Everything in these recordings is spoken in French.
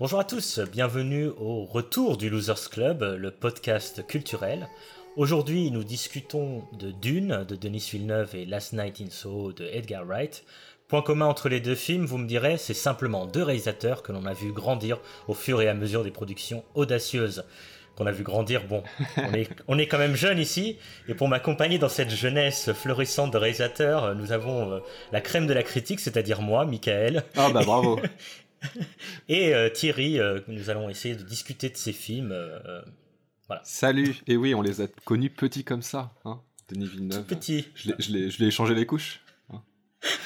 Bonjour à tous, bienvenue au retour du Losers Club, le podcast culturel. Aujourd'hui, nous discutons de Dune de Denis Villeneuve et Last Night in Soho de Edgar Wright. Point commun entre les deux films, vous me direz, c'est simplement deux réalisateurs que l'on a vu grandir au fur et à mesure des productions audacieuses qu'on a vu grandir. Bon, on est, on est quand même jeune ici, et pour m'accompagner dans cette jeunesse florissante de réalisateurs, nous avons euh, la crème de la critique, c'est-à-dire moi, Michael. Ah bah bravo. et euh, Thierry, euh, nous allons essayer de discuter de ces films. voilà. Salut. Et oui, on les a connus petits comme ça, hein, Denis Villeneuve. Petit. Je l'ai- échangé les couches.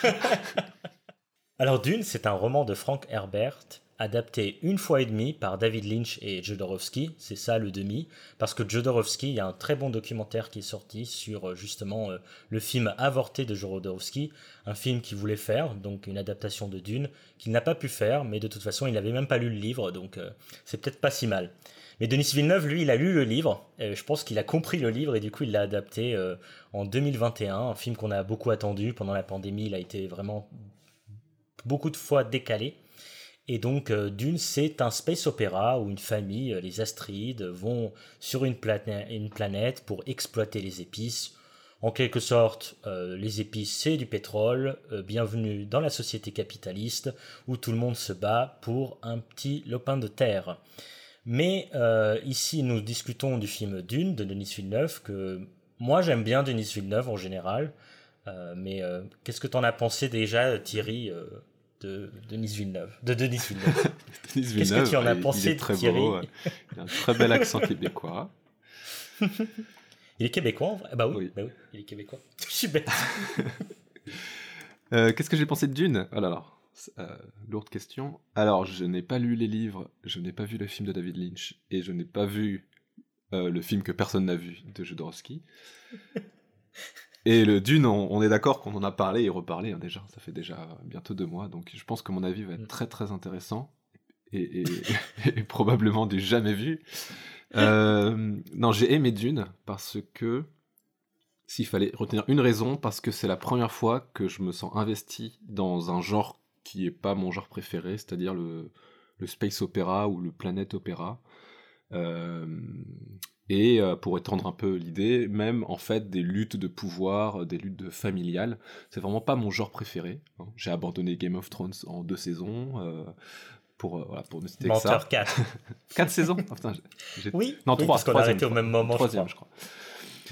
Alors Dune, c'est un roman de Frank Herbert, adapté une fois et demie par David Lynch et Jodorowsky, c'est ça le demi, parce que Jodorowsky, il y a un très bon documentaire qui est sorti sur euh, justement euh, le film avorté de Jodorowsky, un film qu'il voulait faire, donc une adaptation de Dune, qu'il n'a pas pu faire, mais de toute façon il n'avait même pas lu le livre, donc euh, c'est peut-être pas si mal. Mais Denis Villeneuve, lui, il a lu le livre, et je pense qu'il a compris le livre et du coup il l'a adapté en 2021, un film qu'on a beaucoup attendu pendant la pandémie, il a été vraiment beaucoup de fois décalé. Et donc, euh, Dune, c'est un space opéra où une famille, euh, les Astrides, vont sur une, planète pour exploiter les épices. En quelque sorte, euh, les épices, c'est du pétrole. Bienvenue dans la société capitaliste où tout le monde se bat pour un petit lopin de terre. Mais ici, nous discutons du film Dune de Denis Villeneuve, que moi j'aime bien Denis Villeneuve en général. Mais qu'est-ce que t'en as pensé déjà, Thierry, de Denis Villeneuve De Denis Villeneuve. Denis Qu'est-ce que tu en as il- pensé, il est très Thierry beau. euh, Il a un très bel accent québécois. Il est québécois en vrai Ah Bah oui, Oui. bah oui, il est québécois. Je suis bête. Euh, Qu'est-ce que j'ai pensé de Dune? Oh là là, euh, lourde question. Alors, je n'ai pas lu les livres, je n'ai pas vu le film de David Lynch, et je n'ai pas vu euh, le film que personne n'a vu de Jodorowsky. Et le Dune, on, on est d'accord qu'on en a parlé et reparlé hein, déjà, ça fait déjà bientôt deux mois, donc je pense que mon avis va être Mm. très très intéressant, et, et- et probablement du jamais vu. Euh, non, j'ai aimé Dune parce que s'il fallait retenir une raison, parce que c'est la première fois que je me sens investi dans un genre qui est pas mon genre préféré, c'est-à-dire le, le space opéra ou le planète opéra. Euh, et euh, pour étendre un peu l'idée, même en fait des luttes de pouvoir, euh, des luttes de familiales, c'est vraiment pas mon genre préféré. hein. J'ai abandonné Game of Thrones en deux saisons. euh, pour, euh, voilà, pour ne citer que ça. Menteur 4. Quatre saisons putain, j'ai- Oui, Non, oui, trois, parce qu'on a arrêté au même moment, Troisième, je crois.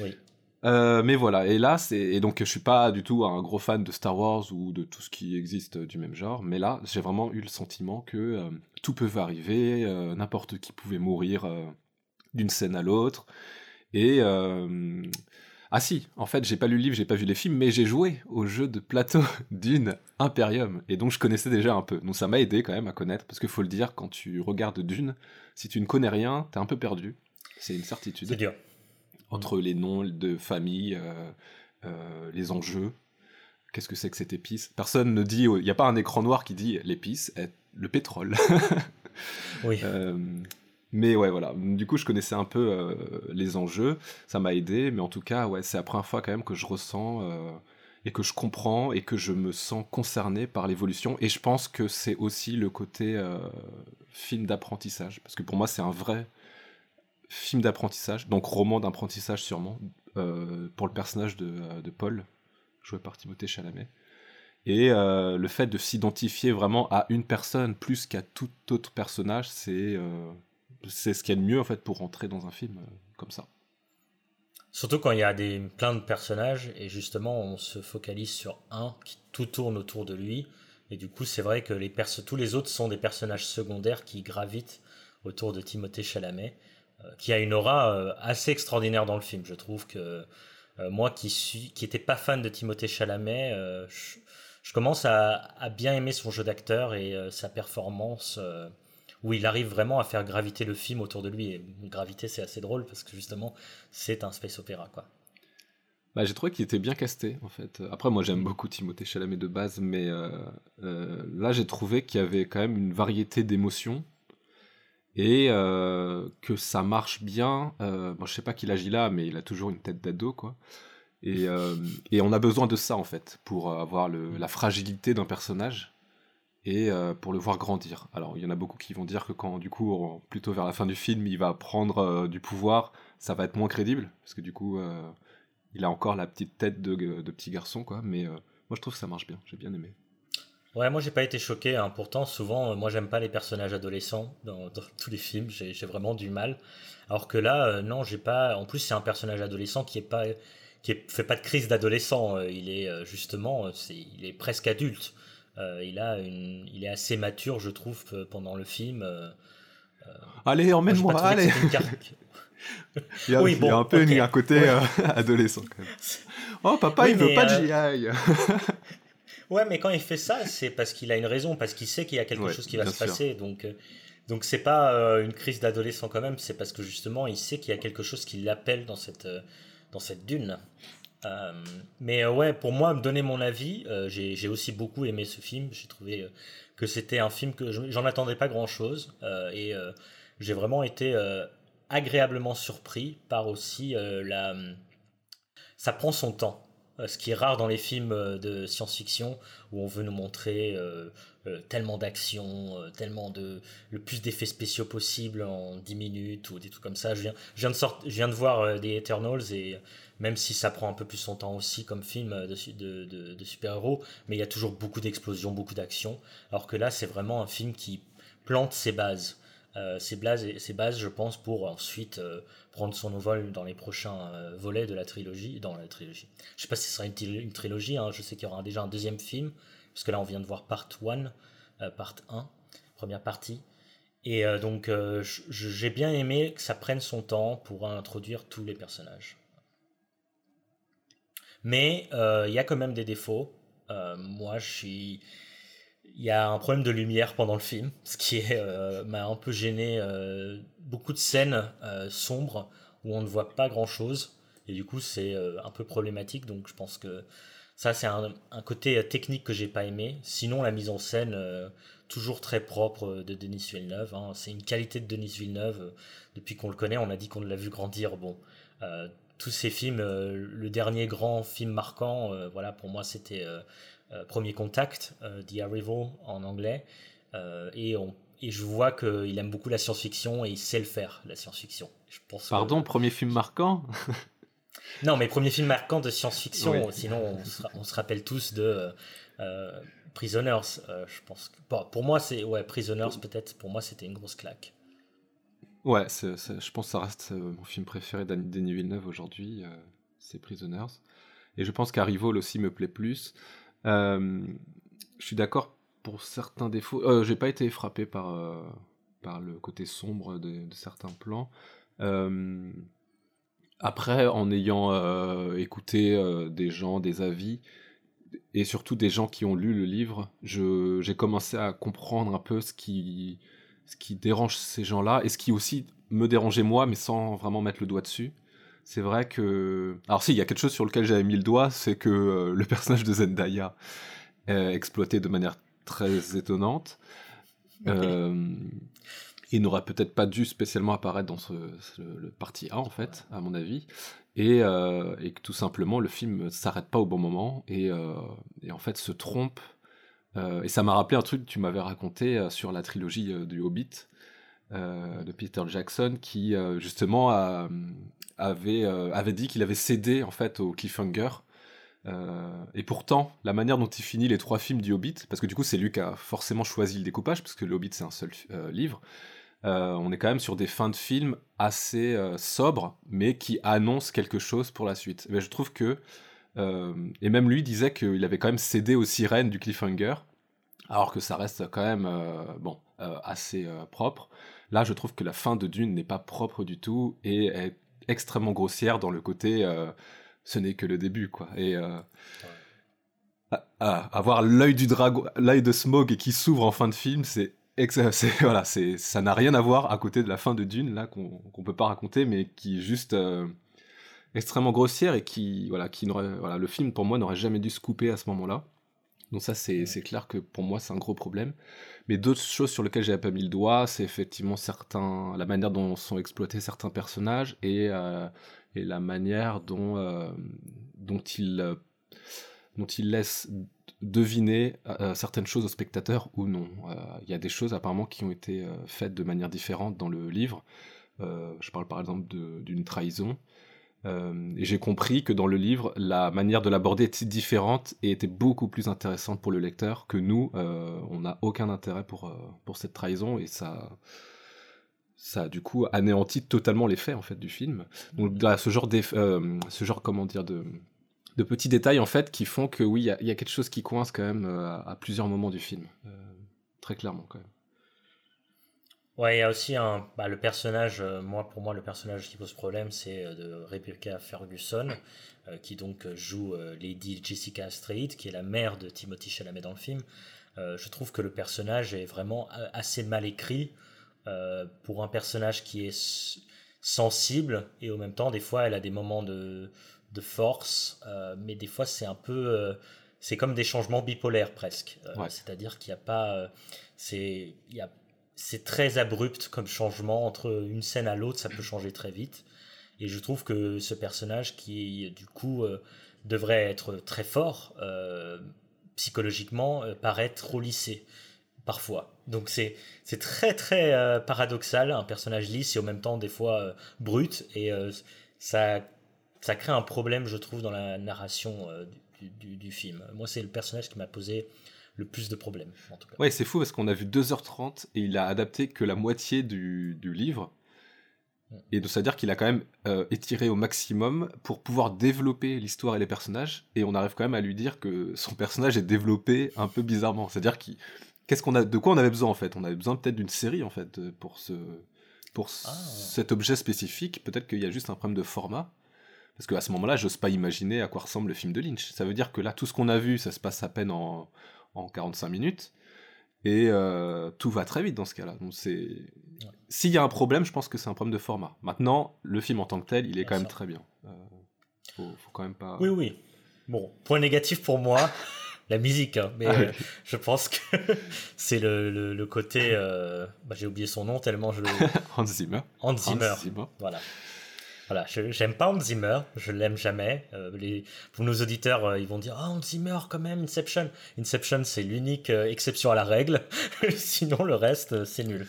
Oui. Euh, mais voilà, et là, c'est et donc je suis pas du tout un gros fan de Star Wars ou de tout ce qui existe du même genre, mais là, j'ai vraiment eu le sentiment que tout peut arriver, n'importe qui pouvait mourir d'une scène à l'autre. Et euh, ah si, en fait, j'ai pas lu le livre, j'ai pas vu les films, mais j'ai joué au jeu de plateau Dune Imperium, et donc je connaissais déjà un peu. Donc ça m'a aidé quand même à connaître, parce qu'il faut le dire, quand tu regardes Dune, si tu ne connais rien, t'es un peu perdu. C'est une certitude C'est dur. entre les noms de famille, euh, euh, les enjeux. Qu'est-ce que c'est que cette épice? Personne ne dit, il n'y a pas un écran noir qui dit l'épice est le pétrole. Oui. Euh, mais ouais, voilà. Du coup, je connaissais un peu euh, les enjeux, ça m'a aidé, mais en tout cas, ouais, c'est la première fois quand même que je ressens euh, et que je comprends et que je me sens concerné par l'évolution. Et je pense que c'est aussi le côté euh, film d'apprentissage, parce que pour moi, c'est un vrai film d'apprentissage, donc roman d'apprentissage sûrement, pour le personnage de, Paul, joué par Timothée Chalamet. Et le fait de s'identifier vraiment à une personne plus qu'à tout autre personnage, c'est c'est ce qu'il y a de mieux en fait pour rentrer dans un film euh, comme ça. Surtout quand il y a des, plein de personnages et justement on se focalise sur un qui tout tourne autour de lui. Et du coup, c'est vrai que les tous les autres sont des personnages secondaires qui gravitent autour de Timothée Chalamet, euh, qui a une aura euh, assez extraordinaire dans le film. Je trouve que moi qui suis, qui pas fan de Timothée Chalamet, je, commence à, bien aimer son jeu d'acteur et sa performance. Où il arrive vraiment à faire graviter le film autour de lui. Et graviter, c'est assez drôle parce que justement, c'est un space opéra, quoi. Bah, j'ai trouvé qu'il était bien casté en fait. Après, moi j'aime beaucoup Timothée Chalamet de base, mais euh, euh, là j'ai trouvé qu'il y avait quand même une variété d'émotions et euh, que ça marche bien. Bon, je sais pas qu'il agit là, mais il a toujours une tête d'ado quoi. Et, on a besoin de ça en fait pour avoir la fragilité d'un personnage et pour le voir grandir. Alors il y en a beaucoup qui vont dire que quand du coup plutôt vers la fin du film il va prendre du pouvoir, ça va être moins crédible parce que du coup il a encore la petite tête de, petit garçon quoi. Mais moi je trouve que ça marche bien, j'ai bien aimé. Ouais, moi j'ai pas été choqué. Hein. Pourtant, souvent, moi j'aime pas les personnages adolescents dans, tous les films. J'ai vraiment du mal. Alors que là, non, j'ai pas. En plus, c'est un personnage adolescent qui est pas qui fait pas de crise d'adolescent. Euh, il est euh, justement, euh, c'est, il est presque adulte. Il a une, il est assez mature, je trouve, pendant le film. allez, emmène-moi, allez. il, y a, oui, bon, un peu un côté adolescent. Quand même. Oh, papa, il veut pas de GI. ouais, mais quand il fait ça, c'est parce qu'il a une raison, parce qu'il sait qu'il y a quelque chose qui va se passer. Donc, donc c'est pas une crise d'adolescent quand même. C'est parce que justement, il sait qu'il y a quelque chose qui l'appelle dans cette dans cette dune. Euh, mais euh, ouais, pour moi, me donner mon avis, euh, j'ai aussi beaucoup aimé ce film. J'ai trouvé que c'était un film que j'en attendais pas grand chose. et j'ai vraiment été agréablement surpris par aussi la. Ça prend son temps. Ce qui est rare dans les films de science-fiction où on veut nous montrer tellement d'action, tellement de le plus d'effets spéciaux possible en 10 minutes ou des trucs comme ça. Je viens, je viens, de, sort, je viens de voir des Eternals et même si ça prend un peu plus son temps aussi comme film de, de, de, super-héros, mais il y a toujours beaucoup d'explosions, beaucoup d'action. Alors que là, c'est vraiment un film qui plante ses bases. Euh, ses, bases, ses bases, je pense, pour ensuite euh, prendre son envol dans les prochains euh, volets de la trilogie. Dans la trilogie. Je sais pas si ce sera une, trilogie, hein. je sais qu'il y aura déjà un deuxième film, parce que là on vient de voir part 1, part 1, première partie. Et donc j'ai bien aimé que ça prenne son temps pour introduire tous les personnages. Mais euh, il y a quand même des défauts. Euh, moi, je suis. Il y a un problème de lumière pendant le film, ce qui euh, m'a un peu gêné. beaucoup de scènes sombres où on ne voit pas grand chose. Et du coup, c'est un peu problématique. Donc, je pense que ça, c'est un, côté technique que j'ai pas aimé. Sinon, la mise en scène, toujours très propre de Denis Villeneuve. Hein. C'est une qualité de Denis Villeneuve. depuis qu'on le connaît, on a dit qu'on l'a vu grandir. Bon, tous ces films, euh, le dernier grand film marquant, euh, voilà, pour moi, c'était euh, Premier Contact, The Arrival en anglais, et et je vois qu'il aime beaucoup la science-fiction et il sait le faire, la science-fiction. Pardon, premier film marquant? Non, mais premier film marquant de science-fiction, sinon on se, rappelle tous de Prisoners. je pense pour moi, c'est ouais, Prisoners peut-être, pour moi c'était une grosse claque. Ouais, je pense que ça reste euh, mon film préféré d'Annie Villeneuve aujourd'hui, euh, c'est Prisoners. Et je pense qu'Arrivol aussi me plaît plus. Euh, je suis d'accord pour certains défauts. Euh, J'ai pas été frappé par, par le côté sombre de, certains plans. après, en ayant écouté des gens, des avis, et surtout des gens qui ont lu le livre, j'ai commencé à comprendre un peu ce qui ce qui dérange ces gens-là, et ce qui aussi me dérangeait moi, mais sans vraiment mettre le doigt dessus. C'est vrai que... Alors si, il y a quelque chose sur lequel j'avais mis le doigt, c'est que euh, le personnage de Zendaya est exploité de manière très étonnante. Euh, il n'aurait peut-être pas dû spécialement apparaître dans ce, le partie A, en fait, à mon avis. Et, euh, et, que tout simplement, le film s'arrête pas au bon moment et, et en fait se trompe et ça m'a rappelé un truc que tu m'avais raconté euh, sur la trilogie euh, du Hobbit de Peter Jackson, qui justement avait, avait dit qu'il avait cédé en fait au cliffhanger. et pourtant, la manière dont il finit les trois films du Hobbit, parce que du coup c'est lui qui a forcément choisi le découpage, parce que le Hobbit c'est un seul livre, on est quand même sur des fins de films assez sobres, mais qui annoncent quelque chose pour la suite. Mais je trouve que euh, et même lui disait qu'il avait quand même cédé aux sirènes du cliffhanger, alors que ça reste quand même euh, bon, euh, assez propre. Là, je trouve que la fin de Dune n'est pas propre du tout et est extrêmement grossière dans le côté ce n'est que le début, quoi. Et avoir l'œil du dragon, l'œil de Smog qui s'ouvre en fin de film, c'est voilà, c'est ça n'a rien à voir à côté de la fin de Dune là qu'on qu'on peut pas raconter, mais qui juste extrêmement grossière et qui, voilà, qui voilà, le film pour moi n'aurait jamais dû se couper à ce moment-là. Donc ça, c'est clair que pour moi, c'est un gros problème. Mais d'autres choses sur lesquelles j'avais pas mis le doigt, c'est effectivement certains, la manière dont sont exploités certains personnages et, euh, et la manière dont, euh, dont ils dont il laisse deviner certaines choses au spectateur ou non. Il y a des choses apparemment qui ont été faites de manière différente dans le livre. je parle par exemple d'une trahison. Et j'ai compris que dans le livre, la manière de l'aborder était différente et était beaucoup plus intéressante pour le lecteur que nous. on n'a aucun intérêt pour, pour cette trahison et ça, ça du coup anéantit totalement l'effet en fait du film. Donc là, ce genre, euh, ce genre comment dire de, de petits détails en fait qui font que oui, il y, a quelque chose qui coince quand même euh, à, plusieurs moments du film, euh, très clairement quand même. Ouais, il y a aussi un, bah, le personnage, moi pour moi le personnage qui pose problème, c'est de Rebecca Ferguson, qui donc joue Lady Jessica Strait, qui est la mère de Timothy Chalamet dans le film. je trouve que le personnage est vraiment assez mal écrit. Euh, pour un personnage qui est sensible et au même temps des fois elle a des moments de, de force euh, mais des fois c'est un peu euh, c'est comme des changements bipolaires presque c'est-à-dire qu'il n'y a pas c'est il y a c'est très abrupt comme changement entre une scène à l'autre ça peut changer très vite et je trouve que ce personnage qui du coup devrait être très fort psychologiquement paraît trop lissé parfois. Donc c'est c'est très très euh, paradoxal, un personnage lisse et en même temps des fois euh, brut et euh, ça ça crée un problème je trouve dans la narration du, du, film. Moi c'est le personnage qui m'a posé le plus de problèmes en tout cas. Ouais, c'est fou parce qu'on a vu 2h30 et il a adapté que la moitié du, du livre. Et donc, c'est-à-dire qu'il a quand même étiré au maximum pour pouvoir développer l'histoire et les personnages. Et on arrive quand même à lui dire que son personnage est développé un peu bizarrement. C'est-à-dire qu'il qu'est-ce qu'on a, de quoi on avait besoin en fait? On avait besoin peut-être d'une série en fait pour ce, pour ah. cet objet spécifique. Peut-être qu'il y a juste un problème de format. Parce qu'à ce moment-là, j'ose pas imaginer à quoi ressemble le film de Lynch. Ça veut dire que là, tout ce qu'on a vu, ça se passe à peine en, en 45 minutes. Et euh, tout va très vite dans ce cas-là. Donc c'est, s'il y a un problème, je pense que c'est un problème de format. Maintenant, le film en tant que tel, il est quand même très bien. Euh, faut, faut, quand même pas. Oui, oui. Bon, point négatif pour moi. la musique, hein, mais ah euh, je pense que c'est le, le, côté. Euh, bah, J'ai oublié son nom tellement je le. Hans Zimmer. Hans Zimmer. Voilà. Voilà, j'aime pas Hans Zimmer, je l'aime jamais. Euh, les, pour nos auditeurs, ils vont dire Ah, Hans Zimmer, quand même, Inception. Inception, c'est l'unique exception à la règle. Sinon, le reste, c'est nul.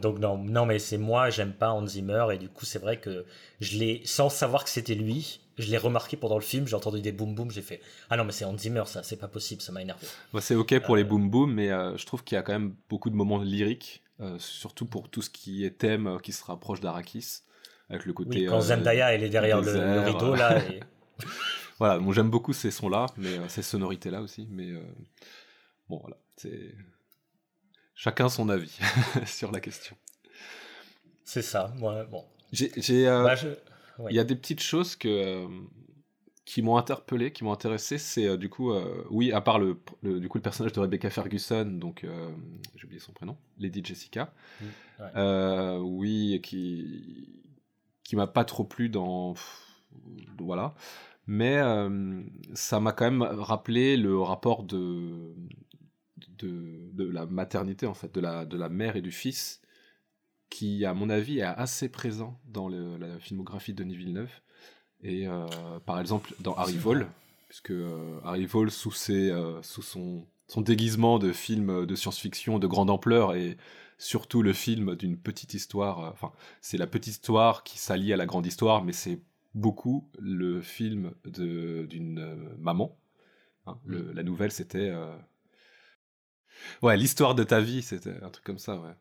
donc, non, non mais c'est moi, j'aime pas Hans Zimmer. Et du coup, c'est vrai que je l'ai, sans savoir que c'était lui, je l'ai remarqué pendant le film, j'ai entendu des boum boum, j'ai fait Ah non, mais c'est Hans Zimmer, ça, c'est pas possible, ça m'a énervé. Moi, c'est ok pour les euh, boum boum, mais euh, je trouve qu'il y a quand même beaucoup de moments lyriques, euh, surtout pour tout ce qui est thème qui se rapproche d'Arakis, avec le côté. Oui, quand Zendaya elle est derrière le, rideau là. voilà, bon, j'aime beaucoup ces sons-là, mais ces sonorités-là aussi, mais bon, voilà, c'est. Chacun son avis sur la question. C'est ça, moi, bon. J'ai. Bah, il y a des petites choses que, euh, qui m'ont interpellé, qui m'ont intéressé. C'est euh, du coup, euh, oui, à part le, du coup, le personnage de Rebecca Ferguson, donc j'ai oublié son prénom, Lady Jessica. Mm, oui, qui qui m'a pas trop plu dans voilà mais ça m'a quand même rappelé le rapport de, de, de la maternité en fait de la de la mère et du fils qui, à mon avis, est assez présent dans la filmographie de Denis Villeneuve. Et euh, par exemple, dans Harry Vol, puisque euh, Harry Vol, sous, ses, euh, sous son, son, déguisement de film de science-fiction de grande ampleur, et surtout le film d'une petite histoire, enfin, c'est la petite histoire qui s'allie à la grande histoire, mais c'est beaucoup le film d'une maman. Hein. Mm. la nouvelle, c'était. Ouais, l'histoire de ta vie, c'était un truc comme ça, ouais.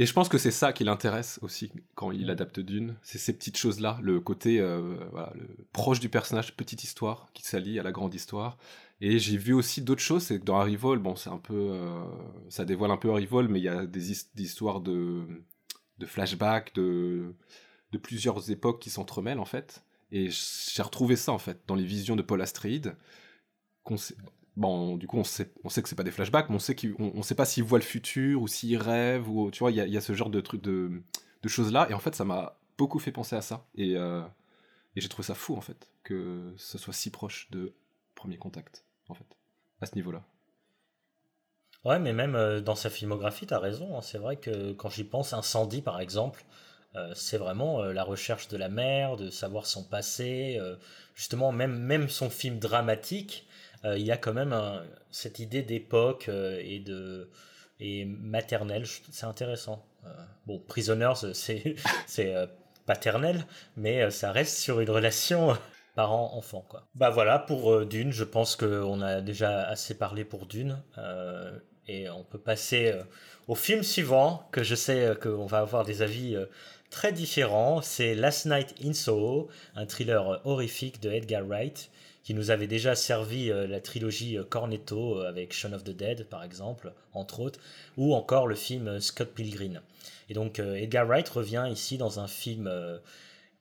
Et je pense que c'est ça qui l'intéresse aussi quand il adapte Dune, c'est ces petites choses-là, le côté euh, voilà, le proche du personnage, petite histoire qui s'allie à la grande histoire. Et j'ai vu aussi d'autres choses, c'est que dans Harry bon, c'est un peu, euh, ça dévoile un peu Harry mais il y a des, histoires de, de flashbacks, de, de plusieurs époques qui s'entremêlent en fait. Et j'ai retrouvé ça en fait dans les visions de Paul Astrid bon, du coup, on sait, on sait que c'est pas des flashbacks, mais on sait qu'on on sait pas s'il voit le futur ou s'il rêve ou tu vois, il y a, ce genre de trucs de, de choses là. Et en fait, ça m'a beaucoup fait penser à ça. Et, euh, et j'ai trouvé ça fou en fait que ce soit si proche de Premier Contact en fait à ce niveau-là. Ouais, mais même euh, dans sa filmographie, tu as raison. Hein. C'est vrai que quand j'y pense, Incendie par exemple, euh, c'est vraiment la recherche de la mère, de savoir son passé. justement, même, même son film dramatique, il y a quand même cette idée d'époque et et maternelle. C'est intéressant. bon, Prisoners, c'est paternel, mais ça reste sur une relation parent-enfant. Quoi. Bah voilà, pour Dune, je pense qu'on a déjà assez parlé pour Dune. et on peut passer au film suivant, que je sais qu'on va avoir des avis très différent. C'est Last Night in Soho, un thriller horrifique de Edgar Wright, qui nous avait déjà servi euh, la trilogie euh, Cornetto euh, avec Shaun of the Dead, par exemple, entre autres, ou encore le film Scott Pilgrim. Et donc Edgar Wright revient ici dans un film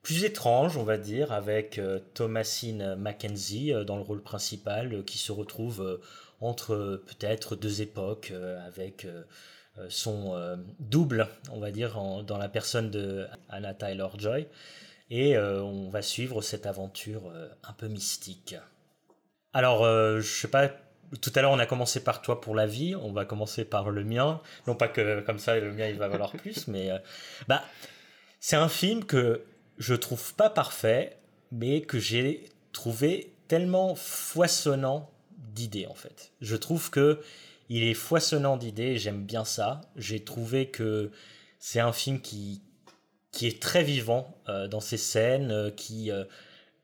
plus étrange, on va dire, avec Thomasine Mackenzie dans le rôle principal, qui se retrouve entre peut-être deux époques, avec euh, son euh, double, on va dire, dans la personne de Anna Tyler-Joy. Et euh, on va suivre cette aventure un peu mystique. Alors, je sais pas, tout à l'heure on a commencé par toi pour la vie, on va commencer par le mien. Non pas que comme ça le mien il va valoir plus, mais bah c'est un film que je trouve pas parfait, mais que j'ai trouvé tellement foisonnant d'idées en fait. Je trouve que il est foisonnant d'idées, j'aime bien ça. J'ai trouvé que c'est un film qui, qui est très vivant euh, dans ses scènes, euh, qui euh,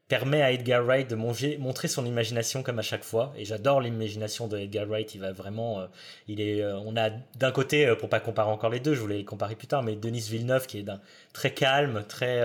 permet à Edgar Wright de montrer son imagination comme à chaque fois. Et j'adore l'imagination de Edgar Wright. Il va vraiment, il est, on a d'un côté, pour pas comparer encore les deux, je voulais les comparer plus tard, mais Denis Villeneuve qui est très calme, très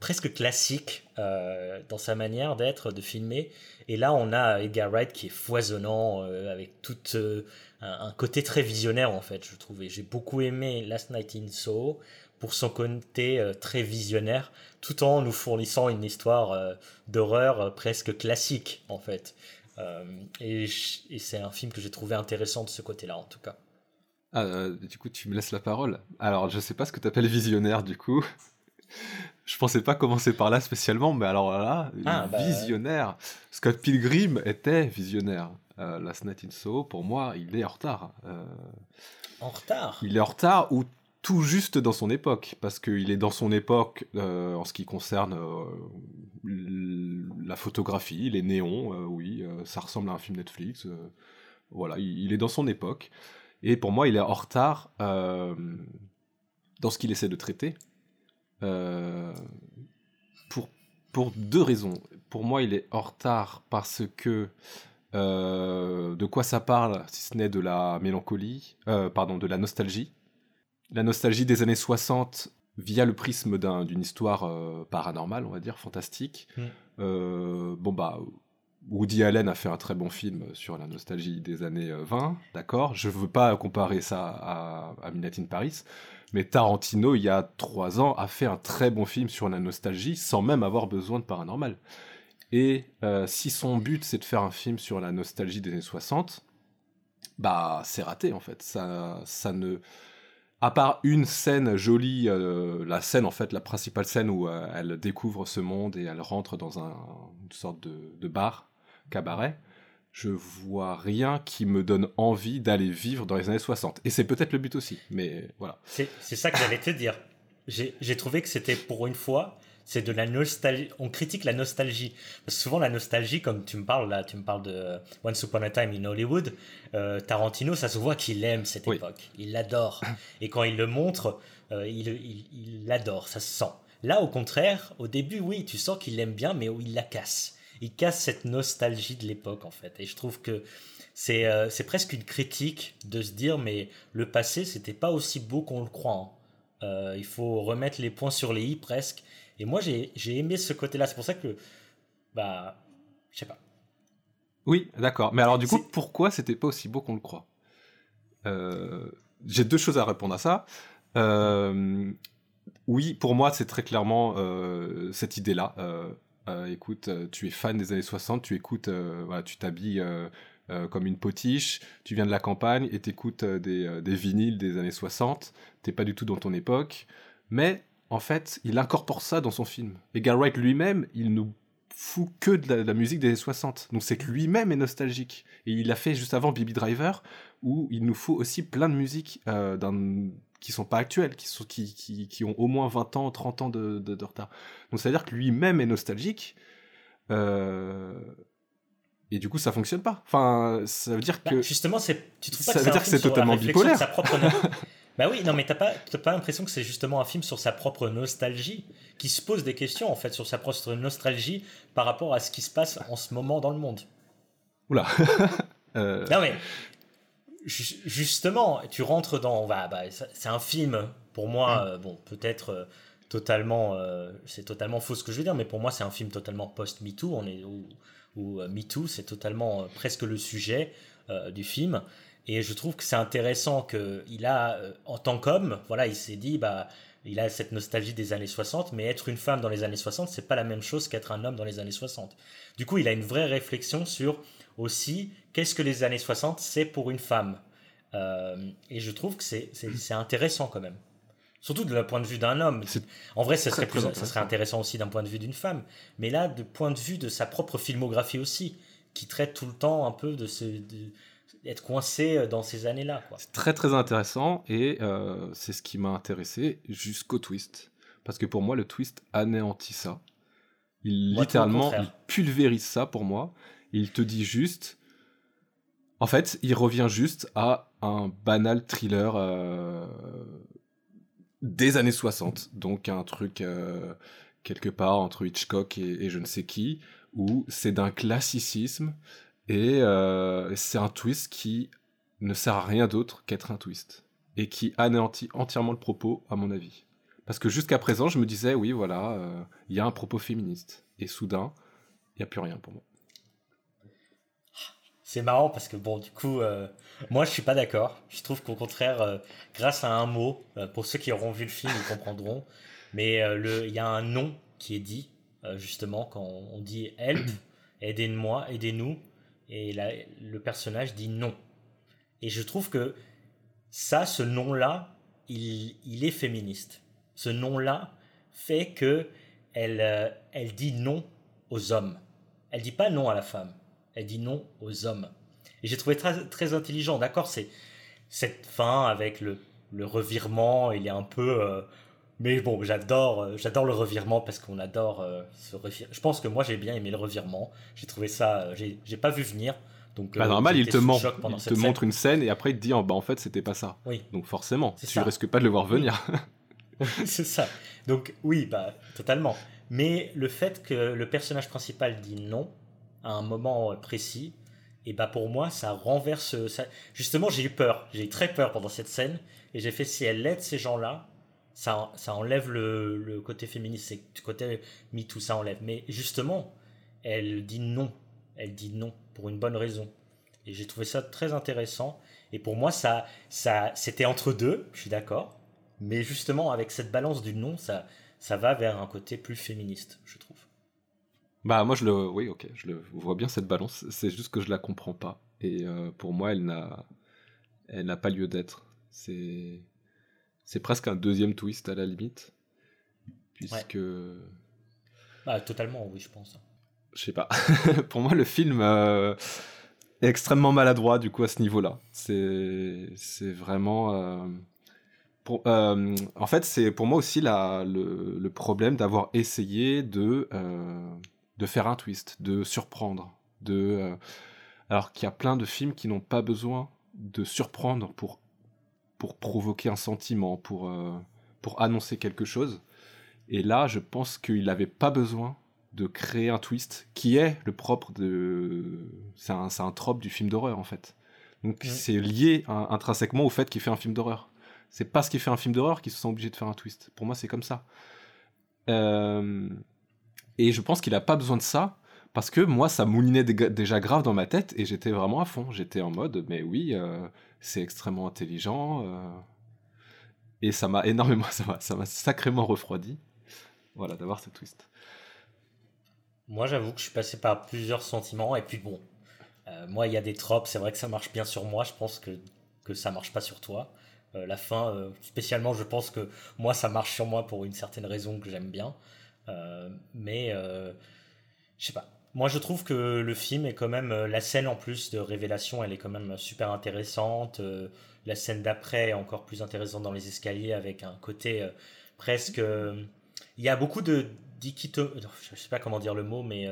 presque classique dans sa manière d'être, de filmer. Et là, on a Edgar Wright qui est foisonnant, euh, avec tout euh, un, côté très visionnaire en fait, je trouvais. J'ai beaucoup aimé Last Night in Soho pour son côté euh, très visionnaire, tout en nous fournissant une histoire d'horreur presque classique en fait. et, c'est un film que j'ai trouvé intéressant de ce côté-là en tout cas. Ah, du coup, tu me laisses la parole. Alors, je sais pas ce que tu appelles visionnaire du coup. Je pensais pas commencer par là spécialement, mais alors là, ah, bah, visionnaire. Scott Pilgrim était visionnaire. Euh, Last Night in Soho, pour moi, il est en retard. Euh, en retard? Il est en retard ou tout juste dans son époque, parce qu'il est dans son époque euh, en ce qui concerne la photographie, les néons, oui, ça ressemble à un film Netflix. voilà, il, est dans son époque. Et pour moi, il est en retard dans ce qu'il essaie de traiter. Euh, pour, deux raisons. Pour moi, il est en retard parce que euh, de quoi ça parle, si ce n'est de la mélancolie, euh, pardon, de la nostalgie. La nostalgie des années 60 via le prisme d'une histoire paranormale, on va dire, fantastique. Mm. bon, bah, Woody Allen a fait un très bon film sur la nostalgie des années 20, d'accord Je veux pas comparer ça à, à Midnight in Paris, mais Tarantino, il y a trois ans, a fait un très bon film sur la nostalgie sans même avoir besoin de paranormal. Et euh, si son but c'est de faire un film sur la nostalgie des années 60, bah c'est raté en fait. Ça, ça ne, à part une scène jolie, euh, la scène en fait, la principale scène où euh, elle découvre ce monde et elle rentre dans un, une sorte de, de bar, cabaret je vois rien qui me donne envie d'aller vivre dans les années 60. Et c'est peut-être le but aussi, mais voilà. C'est ça que j'allais te dire. J'ai trouvé que c'était pour une fois, c'est de la nostalgie. On critique la nostalgie. Parce que souvent, la nostalgie, comme tu me parles là, tu me parles de Once Upon a Time in Hollywood, euh, Tarantino, ça se voit qu'il aime cette époque. Il l'adore. Et quand il le montre, euh, il, il l'adore, ça se sent. Là, au contraire, au début, oui, tu sens qu'il l'aime bien, mais il la casse il casse cette nostalgie de l'époque en fait. Et je trouve que c'est euh, presque une critique de se dire mais le passé c'était pas aussi beau qu'on le croit. Hein. Euh, il faut remettre les points sur les i presque. Et moi j'ai aimé ce côté-là. C'est pour ça que bah je sais pas. Oui, d'accord. Mais alors du coup, pourquoi c'était pas aussi beau qu'on le croit? Euh, J'ai deux choses à répondre à ça. oui, pour moi, c'est très clairement cette idée-là. Euh, écoute, euh, tu es fan des années 60, tu écoutes, euh, voilà, tu t'habilles comme une potiche, tu viens de la campagne et t'écoutes des, des vinyles des années 60, t'es pas du tout dans ton époque, mais en fait, il incorpore ça dans son film. Et Wright lui-même, il nous fout que de la, musique des années 60. Donc c'est que lui-même est nostalgique. Et il a fait juste avant Baby Driver, où il nous faut aussi plein de musique euh, qui sont pas actuelles, qui, sont, qui, qui, qui, ont au moins 20 ans, 30 ans de, de, retard. Donc c'est-à-dire que lui-même est nostalgique. Euh, et du coup, ça fonctionne pas. Enfin, ça veut dire bah, que. justement. Tu trouves pas ça veut dire que c'est totalement bipolaire. Bah oui, non, mais t'as pas, pas l'impression que c'est justement un film sur sa propre nostalgie, qui se pose des questions en fait sur sa propre nostalgie par rapport à ce qui se passe en ce moment dans le monde. Oula. euh... Non mais justement, tu rentres dans. Bah, bah, c'est un film pour moi. Hum. Euh, bon, peut-être. Euh, totalement, c'est totalement faux ce que je veux dire, mais pour moi c'est un film totalement post-MeToo. On est où, où MeToo c'est totalement presque le sujet du film. Et je trouve que c'est intéressant qu'il a, en tant qu'homme, voilà, il s'est dit, bah, il a cette nostalgie des années 60, mais être une femme dans les années 60, c'est pas la même chose qu'être un homme dans les années 60. Du coup, il a une vraie réflexion sur aussi qu'est-ce que les années 60 c'est pour une femme? et je trouve que c'est intéressant quand même. Surtout de la point de vue d'un homme. En vrai, ça serait, plus, ça serait intéressant aussi d'un point de vue d'une femme. Mais là, du point de vue de sa propre filmographie aussi, qui traite tout le temps un peu de, ce, d'être coincé dans ces années-là. C'est très très intéressant et euh, c'est ce qui m'a intéressé jusqu'au twist. Parce que pour moi, le twist anéantit ça. Il littéralement il pulvérise ça pour moi. Il te dit juste. En fait, il revient juste à un banal thriller euh, des années 60. Donc un truc euh, quelque part entre Hitchcock et, je ne sais qui, où c'est d'un classicisme et euh, c'est un twist qui ne sert à rien d'autre qu'être un twist et qui anéantit entièrement le propos, à mon avis. Parce que jusqu'à présent, je me disais, oui, voilà, euh, il y a un propos féministe. Et soudain, il n'y a plus rien pour moi. C'est marrant parce que, bon, du coup, euh, moi, je suis pas d'accord. Je trouve qu'au contraire, grâce à un mot, pour ceux qui auront vu le film, ils comprendront. Mais il y a un nom qui est dit, justement, quand on dit help, aidez-moi, aidez-nous. Et le personnage dit non. Et je trouve que ça, ce nom-là, il, il, est féministe. Ce nom-là fait que elle, elle dit non aux hommes. Elle dit pas non à la femme elle dit non aux hommes. Et j'ai trouvé très, très intelligent, d'accord, c'est cette fin avec le, le, revirement, il est un peu... Euh, mais bon, j'adore, euh, j'adore le revirement parce qu'on adore euh, ce revirement. Je pense que moi j'ai bien aimé le revirement. J'ai trouvé ça, j'ai, pas vu venir. Donc, bah, normal, il te, ment, il te montre une scène et après il te dit oh, bah, en fait c'était pas ça. Oui. Donc forcément, tu risques pas de le voir venir. c'est ça. Donc oui, bah totalement. Mais le fait que le personnage principal dit non, à un moment précis, et bah pour moi, ça renverse. Ça... Justement, j'ai eu peur. J'ai eu très peur pendant cette scène. Et j'ai fait si elle aide ces gens-là, ça, ça enlève le, le côté féministe, c'est côté tout ça enlève. Mais justement, elle dit non. Elle dit non pour une bonne raison. Et j'ai trouvé ça très intéressant. Et pour moi, ça, ça, c'était entre deux, je suis d'accord. Mais justement, avec cette balance du non, ça, ça va vers un côté plus féministe, je trouve. Bah moi je le, oui ok, je le vois bien cette balance. C'est juste que je la comprends pas. Et euh, pour moi, elle n'a, elle n'a pas lieu d'être. C'est, c'est presque un deuxième twist à la limite, puisque. Bah totalement, oui, je pense. Je sais pas. pour moi, le film euh, est extrêmement maladroit du coup à ce niveau-là. C'est, vraiment. Euh, pour, en fait, c'est pour moi aussi la, le, le problème d'avoir essayé de de faire un twist, de surprendre, de euh, alors qu'il y a plein de films qui n'ont pas besoin de surprendre pour pour provoquer un sentiment, pour euh, pour annoncer quelque chose. Et là, je pense qu'il n'avait pas besoin de créer un twist qui est le propre de c'est un, un trope du film d'horreur en fait. Donc c'est lié intrinsèquement au fait qu'il fait un film d'horreur. C'est parce qu'il fait un film d'horreur qu'il se sent obligé de faire un twist. Pour moi, c'est comme ça. Euh, et je pense qu'il n'a pas besoin de ça, parce que moi, ça moulinait déjà grave dans ma tête, et j'étais vraiment à fond. J'étais en mode, mais oui, euh, c'est extrêmement intelligent. Euh, et ça m'a énormément, ça m'a sacrément refroidi. Voilà, d'avoir ce twist. Moi, j'avoue que je suis passé par plusieurs sentiments, et puis bon, euh, moi, il y a des tropes, c'est vrai que ça marche bien sur moi, je pense que, que ça marche pas sur toi. la fin, spécialement, je pense que moi, ça marche sur moi pour une certaine raison que j'aime bien. Euh, mais euh, je sais pas. Moi, je trouve que le film est quand même euh, la scène en plus de révélation, elle est quand même super intéressante. la scène d'après est encore plus intéressante dans les escaliers avec un côté presque. Il y a beaucoup de dichotomie. Je sais pas comment dire le mot, mais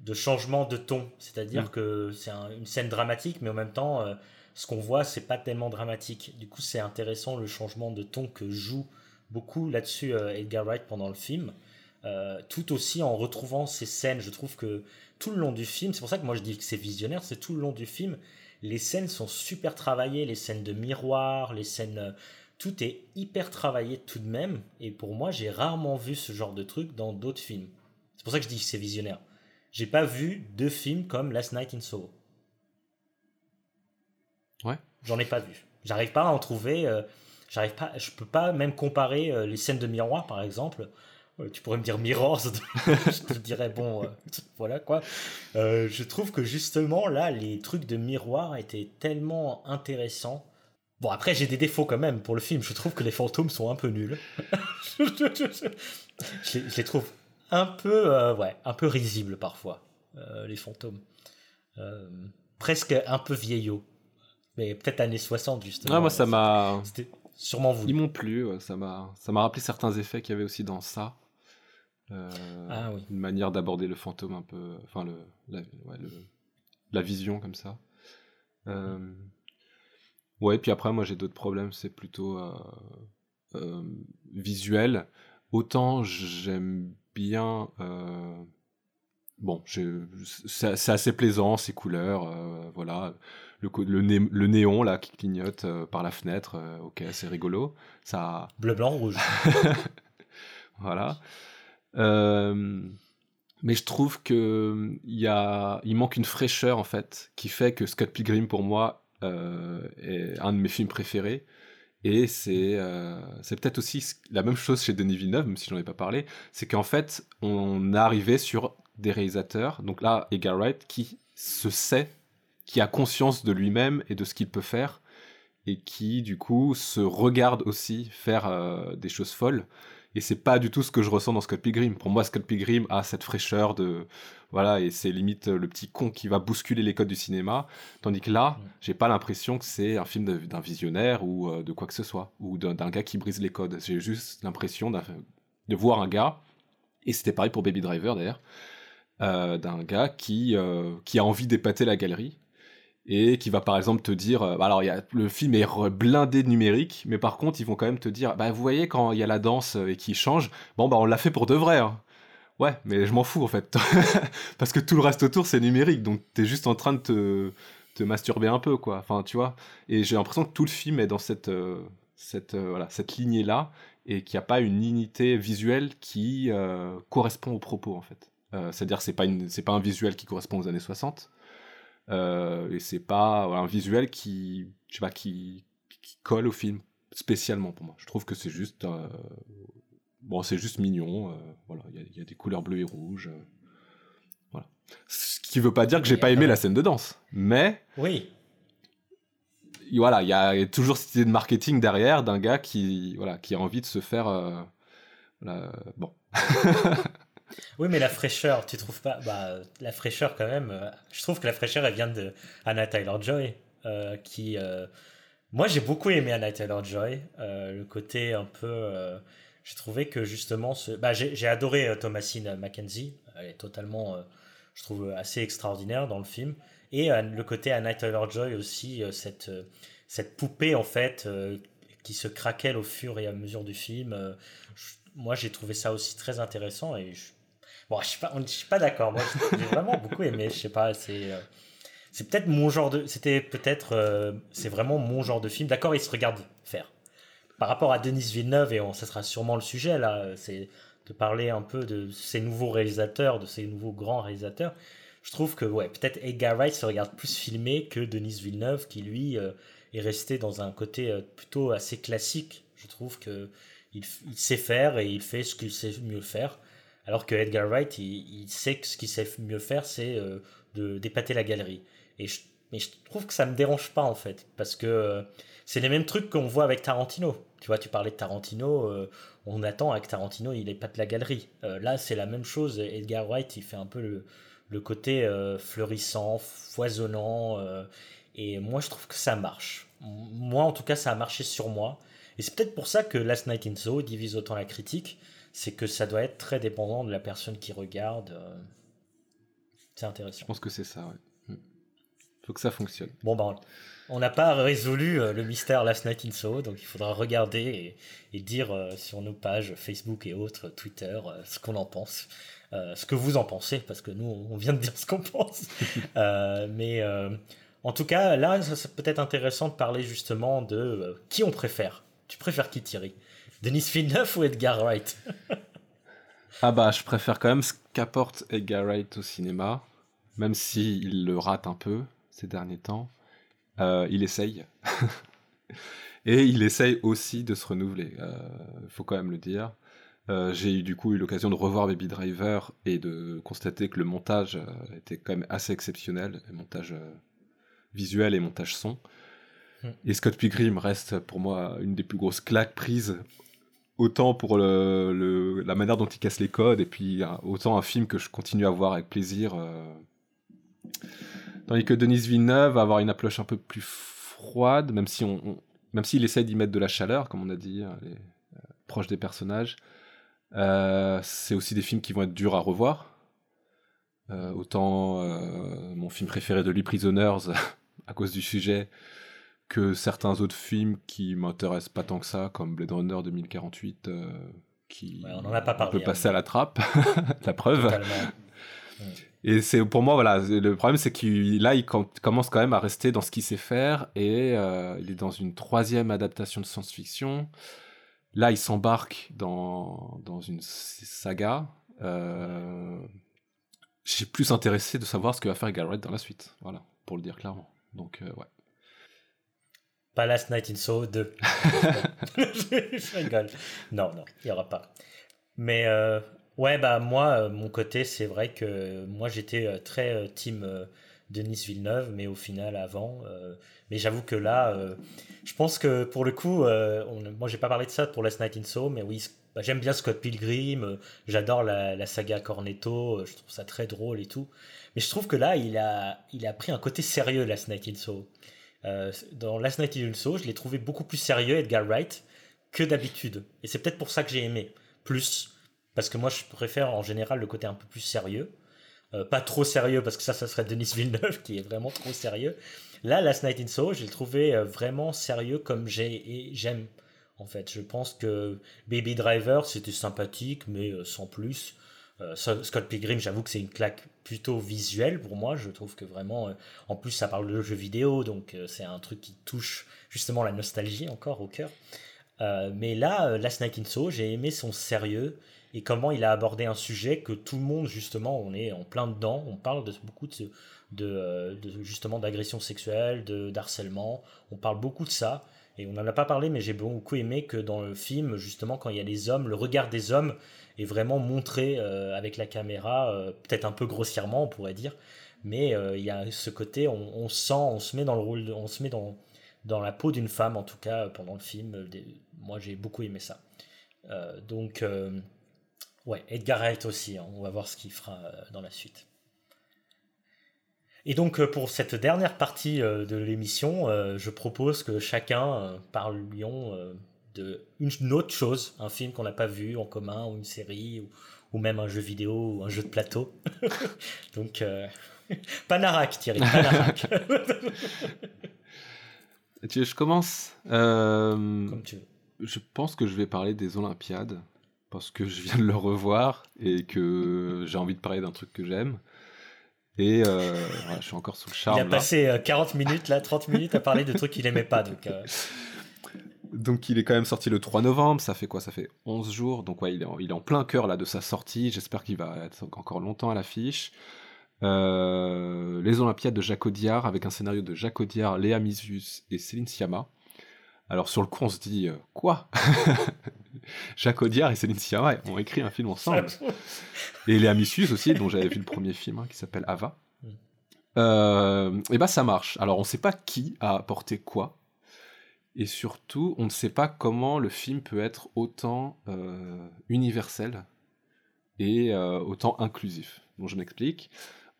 de changement de ton. C'est-à-dire mm. que c'est une scène dramatique, mais en même temps, euh, ce qu'on voit, c'est pas tellement dramatique. Du coup, c'est intéressant le changement de ton que joue beaucoup là-dessus euh, Edgar Wright pendant le film. Euh, tout aussi en retrouvant ces scènes, je trouve que tout le long du film, c'est pour ça que moi je dis que c'est visionnaire, c'est tout le long du film, les scènes sont super travaillées, les scènes de miroir, les scènes tout est hyper travaillé tout de même. Et pour moi, j'ai rarement vu ce genre de truc dans d'autres films. C'est pour ça que je dis que c'est visionnaire. J'ai pas vu deux films comme Last Night in Soho. Ouais. J'en ai pas vu. J'arrive pas à en trouver. Euh, j'arrive pas. Je peux pas même comparer euh, les scènes de miroir, par exemple. Euh, tu pourrais me dire Mirrors, je te dirais bon, voilà quoi. je trouve que justement là, les trucs de miroir étaient tellement intéressants Bon, après, j'ai des défauts quand même pour le film. Je trouve que les fantômes sont un peu nuls. je, les trouve un peu, euh, ouais, un peu risibles parfois, euh, les fantômes. Euh, presque un peu vieillots. Mais peut-être années 60, justement. Ah, moi, ça m'a. Sûrement vous. Ils m'ont plu. ça m'a rappelé certains effets qu'il y avait aussi dans ça. Ah oui. Une manière d'aborder le fantôme un peu. Enfin, le, la, la vision comme ça. Euh. Ouais, puis après, moi j'ai d'autres problèmes, c'est plutôt euh, euh, visuel. Autant j'aime bien. Euh, bon, c'est assez plaisant, ces couleurs, voilà. Le, le, néon là qui clignote par la fenêtre, ok, c'est rigolo. Ça... Bleu, blanc, rouge. voilà. Mais je trouve que il, a, il manque une fraîcheur en fait qui fait que Scott Pilgrim pour moi euh, est un de mes films préférés. Et c'est euh, peut-être aussi la même chose chez Denis Villeneuve, même si j'en ai pas parlé, c'est qu'en fait, on est arrivé sur des réalisateurs, donc là, Edgar Wright, qui se sait, qui a conscience de lui-même et de ce qu'il peut faire, et qui, du coup, se regarde aussi faire euh, des choses folles. Et c'est pas du tout ce que je ressens dans Scott Pilgrim. Pour moi, Scott Pilgrim a cette fraîcheur de voilà et c'est limite le petit con qui va bousculer les codes du cinéma. Tandis que là, j'ai pas l'impression que c'est un film d'un visionnaire ou euh, de quoi que ce soit ou d'un gars qui brise les codes. J'ai juste l'impression de voir un gars et c'était pareil pour Baby Driver d'ailleurs. Euh, d'un gars qui, euh, qui a envie d'épater la galerie et qui va par exemple te dire euh, alors y a, le film est blindé de numérique mais par contre ils vont quand même te dire bah vous voyez quand il y a la danse euh, et qui change bon bah on l'a fait pour de vrai hein. ouais mais je m'en fous en fait. Parce que tout le reste autour c'est numérique donc t'es juste en train de te, masturber un peu quoi. Enfin tu vois. Et j'ai l'impression que tout le film est dans cette euh, cette voilà cette lignée là et qu'il n'y a pas une unité visuelle qui correspond au propos en fait. C'est à dire c'est pas une c'est pas un visuel qui correspond aux années 60 euh, et c'est pas un visuel qui, je sais pas, qui, qui, colle au film spécialement pour moi. Je trouve que c'est juste, euh, bon, c'est juste mignon. Euh, voilà, il y, a des couleurs bleues et rouges. voilà. Ce qui veut pas dire que j'ai pas aimé la scène de danse, mais oui. Voilà, il y a toujours cette idée de marketing derrière d'un gars qui, voilà, qui a envie de se faire, bon. Oui, mais la fraîcheur, tu trouves pas bah, La fraîcheur, quand même, euh, je trouve que la fraîcheur, elle vient de Anna Taylor-Joy, euh, qui... Euh, moi, j'ai beaucoup aimé Anna Taylor-Joy, le côté un peu... j'ai trouvé que, justement, ce... bah, j'ai adoré Thomasine Mackenzie, elle est totalement, je trouve, assez extraordinaire dans le film. Et le côté Anna Taylor-Joy aussi, cette, cette poupée, en fait, qui se craquelle au fur et à mesure du film. moi, j'ai trouvé ça aussi très intéressant et je, Bon, je suis pas, suis pas d'accord. Moi, j'ai vraiment beaucoup aimé. Je sais pas, c'est, euh, c'est peut-être mon genre de, c'était peut-être, euh, c'est vraiment mon genre de film. D'accord, il se regarde faire. Par rapport à Denis Villeneuve, et on, ça sera sûrement le sujet là, c'est de parler un peu de ces nouveaux réalisateurs, de ces nouveaux grands réalisateurs. Je trouve que ouais, peut-être Edgar Wright se regarde plus filmé que Denis Villeneuve, qui lui euh, est resté dans un côté plutôt assez classique. Je trouve que il, il, sait faire et il fait ce qu'il sait mieux faire. Alors que Edgar Wright, il, sait que ce qu'il sait mieux faire, c'est euh, de d'épater la galerie. Et je, trouve que ça me dérange pas en fait, parce que euh, c'est les mêmes trucs qu'on voit avec Tarantino. Tu vois, tu parlais de Tarantino, euh, on attend avec Tarantino, il épate la galerie. là, c'est la même chose. Edgar Wright, il fait un peu le, le côté fleurissant, foisonnant, et moi, je trouve que ça marche. Moi, en tout cas, ça a marché sur moi. Et c'est peut-être pour ça que Last Night in Soho divise autant la critique c'est que ça doit être très dépendant de la personne qui regarde. Euh. C'est intéressant. Je pense que c'est ça, ouais. Hmm. Faut que ça fonctionne. Bon, ben, on n'a pas résolu le mystère Last Night in Soho, donc il faudra regarder et, dire sur nos pages Facebook et autres, Twitter, ce qu'on en pense. ce que vous en pensez, parce que nous, on vient de dire ce qu'on pense. mais en tout cas, là, ça peut être intéressant de parler justement de qui on préfère. Tu préfères qui, Thierry? Denis Villeneuve ou Edgar Wright? Ah bah, je préfère quand même ce qu'apporte Edgar Wright au cinéma, même s'il le rate un peu ces derniers temps. Euh, il essaye. Et il essaye aussi de se renouveler, il euh, faut quand même le dire. Euh, j'ai eu du coup eu l'occasion de revoir Baby Driver et de constater que le montage était quand même assez exceptionnel, montage visuel et montage son. Hmm. Et Scott Pilgrim reste pour moi une des plus grosses claques prises autant pour la manière dont il casse les codes, et puis euh, autant un film que je continue à voir avec plaisir. Euh. Tandis que Denis Villeneuve va avoir une approche un peu plus froide, même si s'il essaie d'y mettre de la chaleur, comme on a dit, hein, les, euh, proche des personnages. c'est aussi des films qui vont être durs à revoir. autant mon film préféré de lui, Prisoners, à cause du sujet, que certains autres films qui m'intéressent pas tant que ça, comme Blade Runner 2048, euh, qui on en a pas parlé, peut passer hein. à la trappe, la preuve. Et c'est pour moi voilà, le problème c'est qu'il là il commence quand même à rester dans ce qu'il sait faire et euh, il est dans une troisième adaptation de science-fiction. Là il s'embarque dans, dans une saga. Euh, J'ai plus intéressé de savoir ce que va faire Garrett dans la suite, voilà, pour le dire clairement. Donc ouais. Pas Last Night in Soho 2. je rigole. Non, non, il n'y aura pas. Mais euh, ouais, bah moi, euh, mon côté, c'est vrai que moi j'étais euh, très team Denis Villeneuve, mais au final avant. mais j'avoue que là, je pense que pour le coup, on, moi j'ai pas parlé de ça pour Last Night in Soho, mais oui, bah, j'aime bien Scott Pilgrim, j'adore la, la, saga Cornetto, je trouve ça très drôle et tout. Mais je trouve que là, il a, il a pris un côté sérieux, Last Night in Soho. Euh, dans Last Night in Soho, je l'ai trouvé beaucoup plus sérieux, Edgar Wright, que d'habitude. Et c'est peut-être pour ça que j'ai aimé plus. Parce que moi, je préfère en général le côté un peu plus sérieux. Euh, pas trop sérieux, parce que ça, ça serait Denis Villeneuve, qui est vraiment trop sérieux. Là, Last Night in Soho, j'ai trouvé euh, vraiment sérieux comme j'ai j'aime. En fait, je pense que Baby Driver, c'était sympathique, mais sans plus. Euh, Scott Pilgrim, j'avoue que c'est une claque plutôt visuelle pour moi. Je trouve que vraiment, euh, en plus, ça parle de jeux vidéo, donc euh, c'est un truc qui touche justement la nostalgie encore au cœur. mais là, Last Night in Soho, j'ai aimé son sérieux et comment il a abordé un sujet que tout le monde, justement, on est en plein dedans. On parle de beaucoup de, de, justement d'agression sexuelle, de d'harcèlement. On parle beaucoup de ça. Et on n'en a pas parlé, mais j'ai beaucoup aimé que dans le film, justement, quand il y a les hommes, le regard des hommes est vraiment montré euh, avec la caméra, euh, peut-être un peu grossièrement, on pourrait dire, mais euh, il y a ce côté, on, sent, on se met dans le rôle, on se met dans, dans la peau d'une femme, en tout cas pendant le film. moi, j'ai beaucoup aimé ça. donc, ouais, Edgar Wright aussi, hein, on va voir ce qu'il fera dans la suite. Et donc pour cette dernière partie de l'émission, je propose que chacun une autre chose, un film qu'on n'a pas vu en commun, ou une série, ou, même un jeu vidéo, ou un jeu de plateau. Donc, euh, Panarak, Thierry, Panarak. tu veux, je commence euh, Comme tu veux. Je pense que je vais parler des Olympiades, parce que je viens de le revoir, et que j'ai envie de parler d'un truc que j'aime. Et euh, je suis encore sous le charme. Il a passé 40 minutes, là, 30 minutes à parler de trucs qu'il aimait pas. Donc, donc il est quand même sorti le 3 novembre, ça fait quoi? Ça fait 11 jours, donc ouais, il est en, il est en plein cœur là de sa sortie, j'espère qu'il va être encore longtemps à l'affiche. Euh, les Olympiades de Jacques Audiard, avec un scénario de Jacques Audiard, Léa Misius et Céline Sciamma. Alors sur le coup on se dit, euh, quoi? Jacques Audiard et Céline Sciamma ont écrit un film ensemble. et Léa Misius aussi, dont j'avais vu le premier film, hein, qui s'appelle Ava. Mm. Euh, et bah ça marche. Alors on sait pas qui a apporté quoi, et surtout, on ne sait pas comment le film peut être autant euh, universel et euh, autant inclusif. Bon, je m'explique.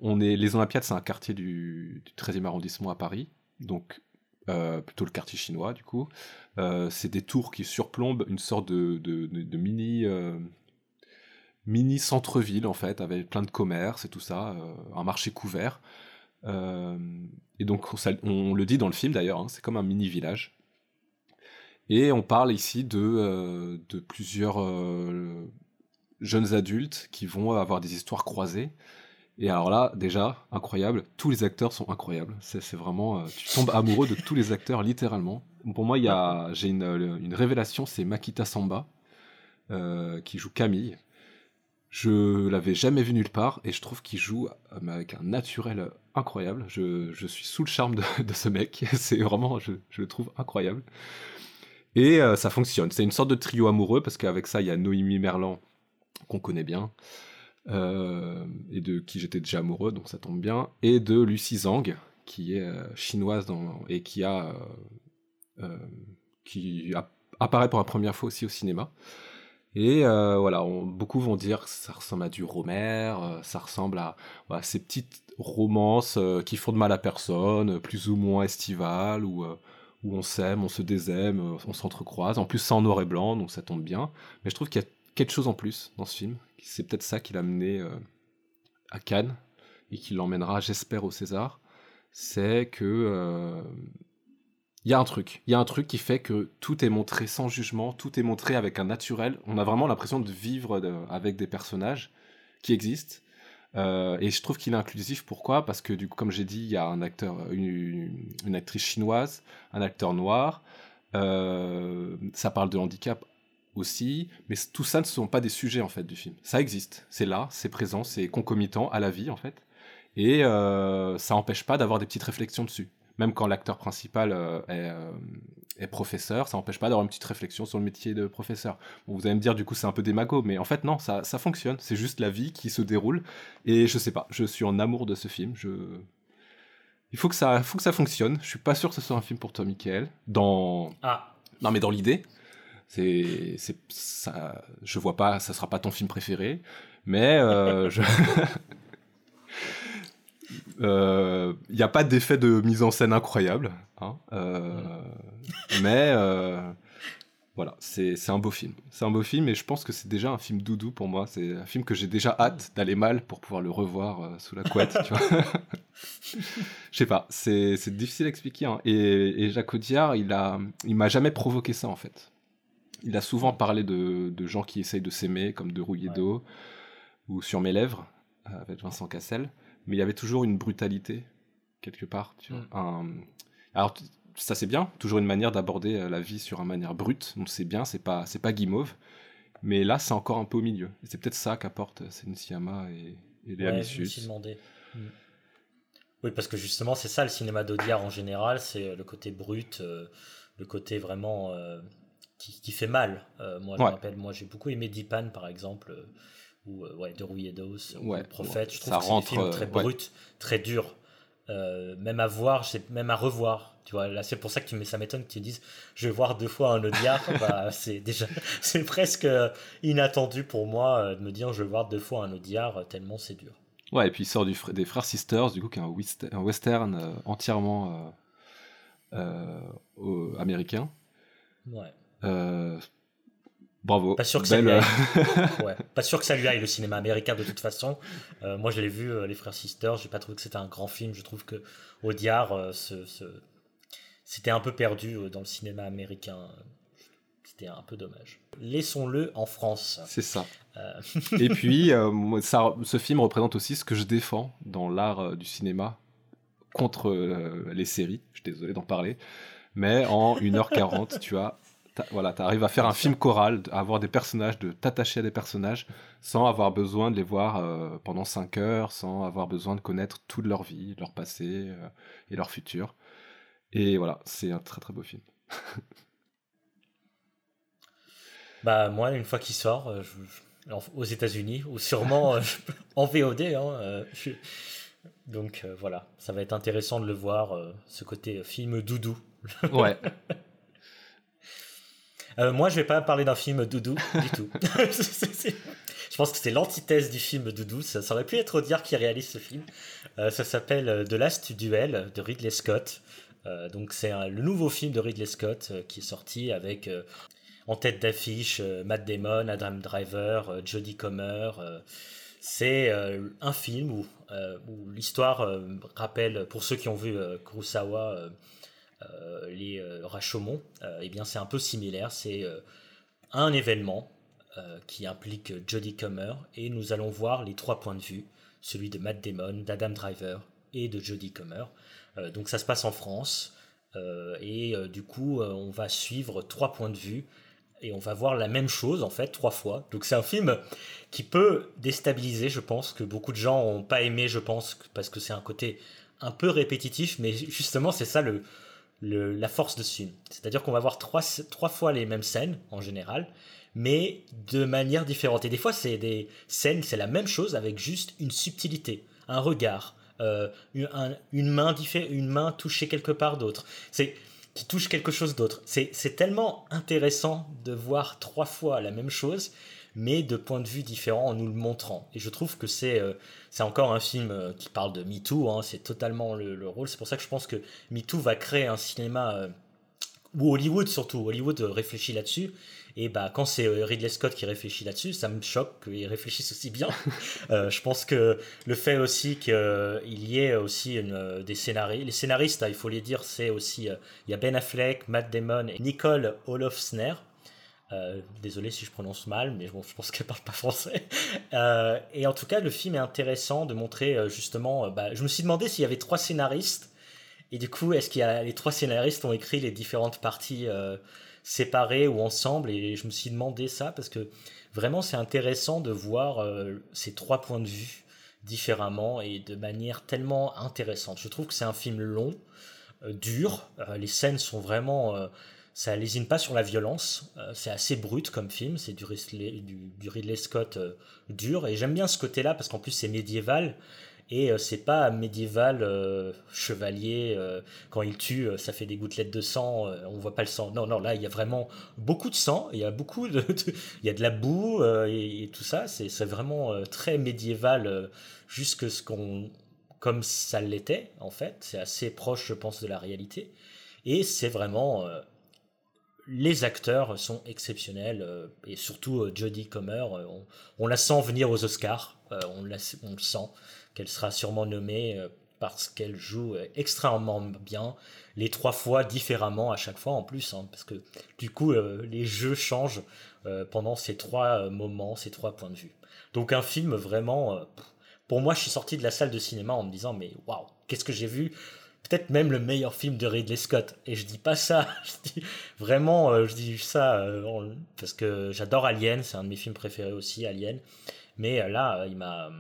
On est, les Olympiades, c'est un quartier du, 13e arrondissement à Paris, donc euh, plutôt le quartier chinois du coup. c'est des tours qui surplombent une sorte de, mini mini centre-ville en fait, avec plein de commerces et tout ça, un marché couvert. et donc on, le dit dans le film d'ailleurs, hein, c'est comme un mini village. Et on parle ici de, de plusieurs jeunes adultes qui vont avoir des histoires croisées. Et alors là, déjà, incroyable, tous les acteurs sont incroyables. C'est vraiment, euh, tu tombes amoureux de tous les acteurs, littéralement. Pour moi, j'ai une, une, révélation, c'est Makita Samba, euh, qui joue Camille. Je l'avais jamais vu nulle part, et je trouve qu'il joue euh, avec un naturel incroyable. Je, je suis sous le charme de, de ce mec, c'est vraiment, je, je, le trouve incroyable. Et ça fonctionne, c'est une sorte de trio amoureux, parce qu'avec ça, il y a Noémie Merlan, qu'on connaît bien, euh, et de qui j'étais déjà amoureux, donc ça tombe bien, et de Lucie Zhang, qui est euh, chinoise et qui a euh, qui apparaît pour la première fois aussi au cinéma. Et voilà, beaucoup vont dire que ça ressemble à du Romer, ça ressemble à ces petites romances qui font de mal à personne, plus ou moins estivales, où, où on s'aime, on se désaime, on s'entrecroise. En plus, c'est en noir et blanc, donc ça tombe bien. Mais je trouve qu'il y a quelque chose en plus dans ce film. C'est peut-être ça qui l'a mené euh, à Cannes et qui l'emmènera, j'espère, au César. C'est que euh, il y a un truc. Il y a un truc qui fait que tout est montré sans jugement, tout est montré avec un naturel. On a vraiment l'impression de vivre avec des personnages qui existent. Euh, et je trouve qu'il est inclusif. Pourquoi? Parce que, du coup, comme j'ai dit, il y a un acteur, une, une actrice chinoise, un acteur noir. ça parle de handicap aussi, mais tout ça ne sont pas des sujets en fait du film. Ça existe, c'est là, c'est présent, c'est concomitant à la vie en fait, et euh, ça n'empêche pas d'avoir des petites réflexions dessus. Même quand l'acteur principal euh, euh, est, professeur, ça n'empêche pas d'avoir une petite réflexion sur le métier de professeur. vous allez me dire du coup c'est un peu démago, mais en fait non, ça, ça fonctionne. C'est juste la vie qui se déroule, et je sais pas, je suis en amour de ce film. Je il faut que ça, faut que ça fonctionne. Je suis pas sûr que ce soit un film pour toi, Michael. Dans ah. non mais dans l'idée, c'est, c'est, ça, je vois pas, ça sera pas ton film préféré, mais euh, je... il euh, n'y a pas d'effet de mise en scène incroyable, hein, euh, mais voilà, c'est, un beau film. C'est un beau film et je pense que c'est déjà un film doudou pour moi. C'est un film que j'ai déjà hâte d'aller mal pour pouvoir le revoir sous la couette, tu vois. Je sais pas, c'est, difficile à expliquer. Hein. Et, et, Jacques Audiard, il a, il m'a jamais provoqué ça en fait. Il a souvent parlé de, gens qui essayent de s'aimer, comme de rouiller d'eau, ou sur mes lèvres, euh, avec Vincent Cassel. Mais il y avait toujours une brutalité, quelque part. Tu vois. Mm. Alors, ça c'est bien, toujours une manière d'aborder euh, la vie sur une manière brute, donc c'est bien, c'est pas, c'est pas guimauve. Mais là, c'est encore un peu au milieu. Et c'est peut-être ça qu'apportent Sensiama et, et Léa ouais, mm. Oui, parce que justement, c'est ça le cinéma d'Audiard en général, c'est euh, le côté brut, le côté vraiment qui, fait mal. Euh, moi, je me rappelle, moi, j'ai beaucoup aimé Dipan, par exemple, euh, ou euh, ouais, De Rouilledos, ou Le Prophète. Je trouve ça que c'est des films très bruts, très durs. même à voir, même à revoir. Tu vois, là, c'est pour ça que ça m'étonne que tu dises, je vais voir deux fois un Audiard. bah, c'est déjà, c'est presque inattendu pour moi de me dire, je vais voir deux fois un Audiard tellement c'est dur. Ouais, et puis il sort du, des Frères Sisters, du coup, qui est un western, entièrement américain. Ouais. Euh, bravo. Pas sûr, que ça lui aille. pas sûr que ça lui aille le cinéma américain de toute façon. Euh, moi je l'ai vu, euh, Les Frères Sisters, j'ai pas trouvé que c'était un grand film. Je trouve que Audiard, c'était un peu perdu dans le cinéma américain. C'était un peu dommage. Laissons-le en France. C'est ça. Et puis, ça, ce film représente aussi ce que je défends dans l'art du cinéma contre les séries. Je suis désolé d'en parler. Mais en 1h40, tu as voilà, tu arrives à faire un film choral, à avoir des personnages, de t'attacher à des personnages sans avoir besoin de les voir euh, pendant 5 heures, sans avoir besoin de connaître toute leur vie, leur passé euh, et leur futur. Et voilà, c'est un très très beau film. bah moi, une fois qu'il sort, euh, aux États-Unis ou sûrement en VOD, hein, donc voilà, ça va être intéressant de le voir, ce côté film doudou. Ouais. Euh, moi, je vais pas parler d'un film doudou du tout. je pense que c'est l'antithèse du film doudou. Ça, aurait pu être Audiard qui réalise ce film. Euh, ça s'appelle euh, The Last Duel de Ridley Scott. donc c'est le nouveau film de Ridley Scott qui est sorti avec en tête d'affiche Matt Damon, Adam Driver, Jodie Comer. c'est un film où l'histoire rappelle, pour ceux qui ont vu Kurosawa, les Rashomon, eh bien c'est un peu similaire. C'est un événement qui implique Jodie Comer et nous allons voir les trois points de vue, celui de Matt Damon, d'Adam Driver et de Jodie Comer. donc ça se passe en France. Euh, et euh, du coup, euh, on va suivre trois points de vue et on va voir la même chose en fait trois fois. Donc c'est un film qui peut déstabiliser, je pense, que beaucoup de gens n'ont pas aimé, je pense, parce que c'est un côté un peu répétitif, mais justement c'est ça le, la force de ce. C'est-à-dire qu'on va voir trois, trois fois les mêmes scènes en général, mais de manière différente. Et des fois c'est des scènes, c'est la même chose avec juste une subtilité, un regard, euh, une, main une main touchée quelque part d'autre. C'est qui touche quelque chose d'autre. C'est tellement intéressant de voir trois fois la même chose, mais de points de vue différents en nous le montrant. Et je trouve que c'est euh, encore un film euh, qui parle de MeToo, hein, c'est totalement le, rôle. C'est pour ça que je pense que MeToo va créer un cinéma, ou Hollywood surtout, Hollywood réfléchit là-dessus, et bah, quand c'est euh, Ridley Scott qui réfléchit là-dessus, ça me choque qu'il réfléchisse aussi bien. Euh, je pense que le fait aussi qu'il y ait aussi une, euh, des scénaristes, les scénaristes, hein, il faut les dire, c'est aussi, il y a Ben Affleck, Matt Damon et Nicole Olofsner. désolé si je prononce mal, mais bon, je pense qu'elle parle pas français. et en tout cas, le film est intéressant de montrer justement. Bah, je me suis demandé s'il y avait trois scénaristes. Et du coup, est-ce qu'il y a les trois scénaristes ont écrit les différentes parties séparés ou ensemble. Et je me suis demandé ça parce que vraiment c'est intéressant de voir euh, ces trois points de vue différemment et de manière tellement intéressante. Je trouve que c'est un film long, euh, dur. Euh, les scènes sont vraiment ça lésine pas sur la violence. c'est assez brut comme film. C'est du, du, Ridley Scott dur. Et j'aime bien ce côté-là parce qu'en plus c'est médiéval. Et euh, c'est pas médiéval euh, chevalier euh, quand il tue, ça fait des gouttelettes de sang, on voit pas le sang. Non, non, là il y a vraiment beaucoup de sang, il y a beaucoup de, il y a de la boue et, tout ça. C'est vraiment très médiéval, jusque ce qu'on, comme ça l'était en fait. C'est assez proche, je pense, de la réalité. Et c'est vraiment les acteurs sont exceptionnels et surtout Jodie Comer, on, la sent venir aux Oscars, on, la, on, le sent qu'elle sera sûrement nommée euh, parce qu'elle joue euh, extrêmement bien, les trois fois différemment à chaque fois en plus, hein, parce que du coup euh, les jeux changent pendant ces trois moments, ces trois points de vue. Donc un film vraiment, pour moi je suis sorti de la salle de cinéma en me disant mais waouh, qu'est-ce que j'ai vu? Peut-être même le meilleur film de Ridley Scott. Et je dis pas ça, je dis vraiment, je dis ça parce que j'adore Alien, c'est un de mes films préférés aussi, Alien. Mais là, il m'a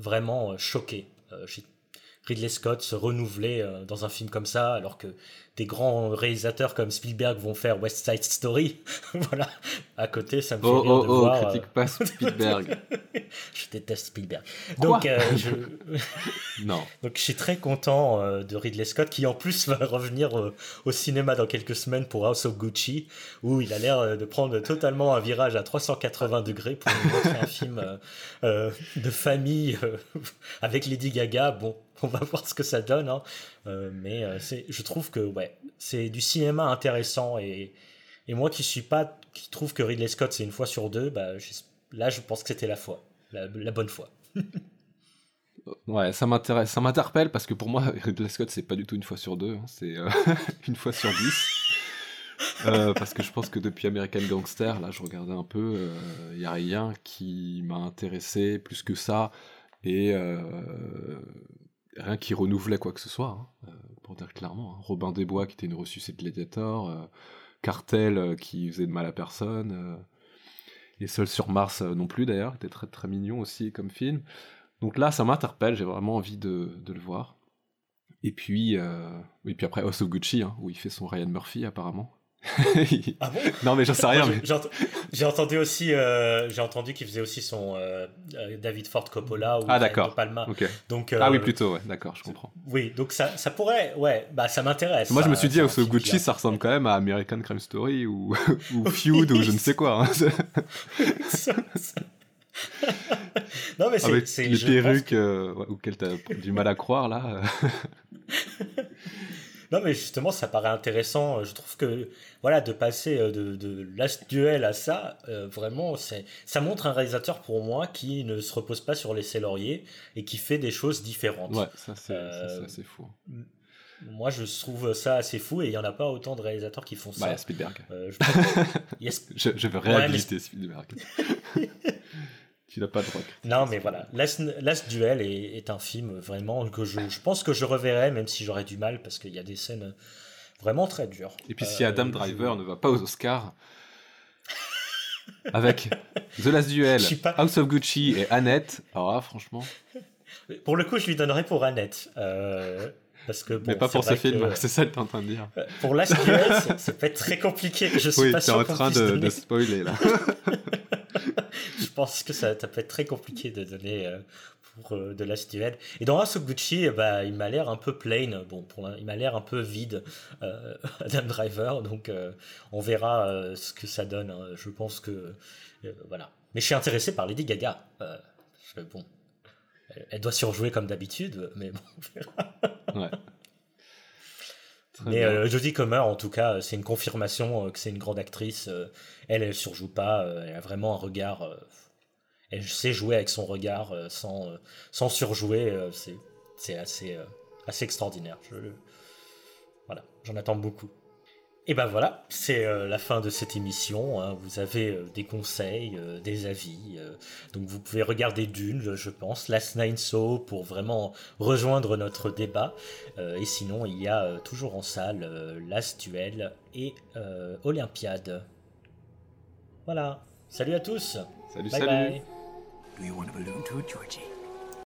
vraiment euh, choqué. Euh, Ridley Scott se renouveler euh, dans un film comme ça, alors que des grands réalisateurs comme Spielberg vont faire West Side Story. voilà, à côté, ça me fait oh, rire oh, de oh, voir. critique pas Spielberg. je déteste Spielberg. Donc, je... non. Donc, je suis très content de Ridley Scott, qui en plus va revenir au cinéma dans quelques semaines pour House of Gucci, où il a l'air de prendre totalement un virage à 380 degrés pour montrer un film de famille avec Lady Gaga. Bon, on va voir ce que ça donne. Hein. Euh, mais euh, je trouve que ouais, c'est du cinéma intéressant et, et moi qui suis pas, qui trouve que Ridley Scott c'est une fois sur deux, bah, là je pense que c'était la fois, la, bonne fois. ouais, ça m'intéresse, ça m'interpelle parce que pour moi Ridley Scott c'est pas du tout une fois sur deux, hein. c'est euh, une fois sur dix. parce que je pense que depuis American Gangster, là je regardais un peu, il n'y a rien qui m'a intéressé plus que ça. Et rien qui renouvelait quoi que ce soit, hein, euh, pour dire clairement. Hein. Robin Desbois qui était une ressuscité de Gladiator, euh, Cartel euh, qui faisait de mal à personne, et Seul sur Mars non plus d'ailleurs, était très très mignon aussi comme film. Donc là, ça m'interpelle, j'ai vraiment envie de, le voir. Et puis, et puis après Osoguchi, hein, où il fait son Ryan Murphy apparemment. ah bon? Non mais j'en sais rien. J'ai entendu aussi, euh, j'ai entendu qu'il faisait aussi son euh, euh, David Ford Coppola ou ah d'accord. Palma. Donc ah oui plutôt ouais d'accord je comprends. Oui donc ça, ça pourrait ouais bah ça m'intéresse. Moi je me suis dit au Gucci ça ressemble quand même à American Crime Story ou, ou Feud ou je ne sais quoi. Hein. non mais c'est les perruques que... auxquelles tu as du mal à croire là. Non, mais justement, ça paraît intéressant. Je trouve que, voilà, de passer euh, de, de Last Duel à ça, euh, vraiment, c'est, ça montre un réalisateur pour moi qui ne se repose pas sur les lauriers et qui fait des choses différentes. Ouais, ça c'est, euh, assez fou. Moi, je trouve ça assez fou et il n'y en a pas autant de réalisateurs qui font ça. Bah, Spielberg. je, je, veux réhabiliter Spielberg. Tu n'as pas de rock. Non, mais voilà. Last, Last Duel est, un film vraiment que je, je pense que je reverrai, même si j'aurais du mal, parce qu'il y a des scènes vraiment très dures. Et puis si Adam euh, Driver ne va pas aux Oscars, avec The Last Duel, House of Gucci et Annette, alors là, franchement. Pour le coup, je lui donnerais pour Annette. Euh, parce que, Mais pas pour ce film, c'est ça que tu es en train de dire. Euh, pour Last Duel, ça peut être très compliqué. Je suis oui, pas sûr en train de, de spoiler là. pense que ça, peut être très compliqué de donner euh, pour euh, de Last Duel. Et dans Gucci, bah, il m'a l'air un peu plain. Bon, pour il m'a l'air un peu vide, euh, Adam Driver. Donc, on verra ce que ça donne. Hein. Je pense que voilà. Mais je suis intéressé par Lady Gaga. bon, elle doit surjouer comme d'habitude, mais bon, on verra. ouais. Mais euh, Jodie Comer, en tout cas, c'est une confirmation euh, que c'est une grande actrice. Euh, elle, elle surjoue pas. elle a vraiment un regard. Elle sait jouer avec son regard sans, sans surjouer. c'est assez, assez extraordinaire. Je, voilà, j'en attends beaucoup. Et ben voilà, c'est euh, la fin de cette émission. Hein. Vous avez euh, des conseils, euh, des avis. donc vous pouvez regarder Dune, je pense, Last Nine So pour vraiment rejoindre notre débat. et sinon, il y a toujours en salle Last Duel et Olympiade. Voilà. Salut à tous. Salut, salut. Bye. Do you want a balloon too, Georgie?